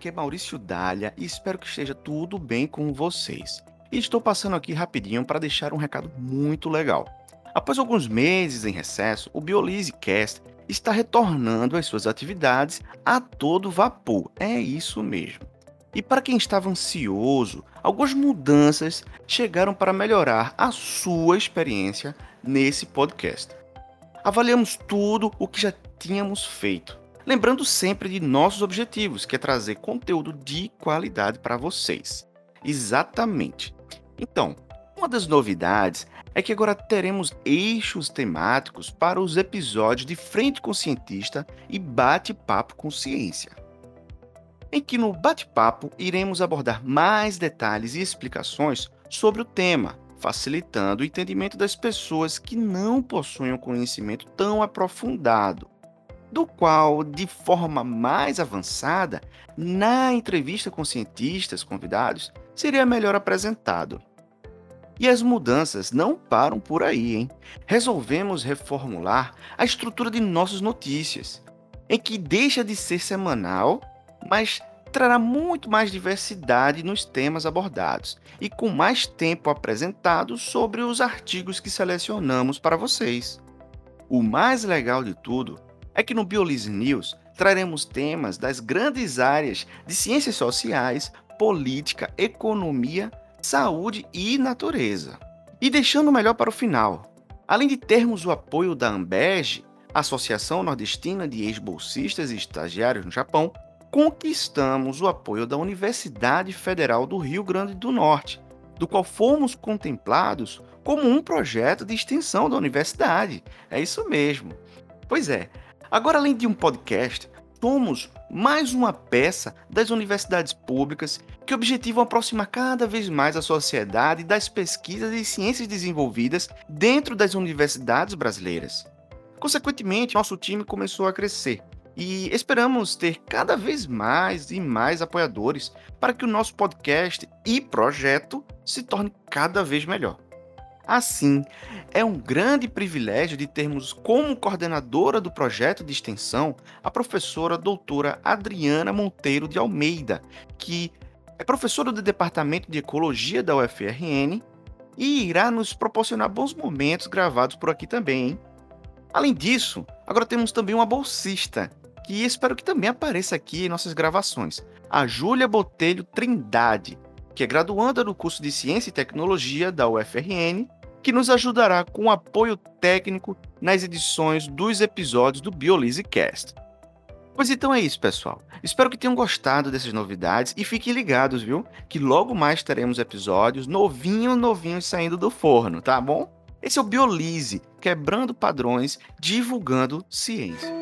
aqui é Maurício Dália e espero que esteja tudo bem com vocês. E estou passando aqui rapidinho para deixar um recado muito legal. Após alguns meses em recesso, o Biolise Cast está retornando às suas atividades a todo vapor. É isso mesmo. E para quem estava ansioso, algumas mudanças chegaram para melhorar a sua experiência nesse podcast. Avaliamos tudo o que já tínhamos feito, lembrando sempre de nossos objetivos, que é trazer conteúdo de qualidade para vocês. Exatamente. Então, uma das novidades é que agora teremos eixos temáticos para os episódios de Frente com Cientista e Bate-Papo com Ciência em que no bate-papo iremos abordar mais detalhes e explicações sobre o tema, facilitando o entendimento das pessoas que não possuem um conhecimento tão aprofundado, do qual, de forma mais avançada, na entrevista com cientistas convidados, seria melhor apresentado. E as mudanças não param por aí, hein? Resolvemos reformular a estrutura de nossas notícias, em que deixa de ser semanal mas trará muito mais diversidade nos temas abordados e com mais tempo apresentado sobre os artigos que selecionamos para vocês. O mais legal de tudo é que no Biolise News traremos temas das grandes áreas de ciências sociais, política, economia, saúde e natureza. E deixando melhor para o final, além de termos o apoio da Ambege, Associação Nordestina de Ex-Bolsistas e Estagiários no Japão, conquistamos o apoio da Universidade Federal do Rio Grande do Norte, do qual fomos contemplados como um projeto de extensão da universidade. É isso mesmo. Pois é, agora além de um podcast, somos mais uma peça das universidades públicas que objetivam aproximar cada vez mais a sociedade das pesquisas e ciências desenvolvidas dentro das universidades brasileiras. Consequentemente, nosso time começou a crescer e esperamos ter cada vez mais e mais apoiadores para que o nosso podcast e projeto se torne cada vez melhor. Assim, é um grande privilégio de termos como coordenadora do projeto de extensão a professora doutora Adriana Monteiro de Almeida, que é professora do Departamento de Ecologia da UFRN e irá nos proporcionar bons momentos gravados por aqui também. Hein? Além disso, agora temos também uma bolsista, que espero que também apareça aqui em nossas gravações, a Júlia Botelho Trindade, que é graduanda do curso de Ciência e Tecnologia da UFRN, que nos ajudará com apoio técnico nas edições dos episódios do Biolise Cast. Pois então é isso, pessoal. Espero que tenham gostado dessas novidades e fiquem ligados, viu? Que logo mais teremos episódios novinhos, novinhos saindo do forno, tá bom? Esse é o Biolise, quebrando padrões, divulgando ciência.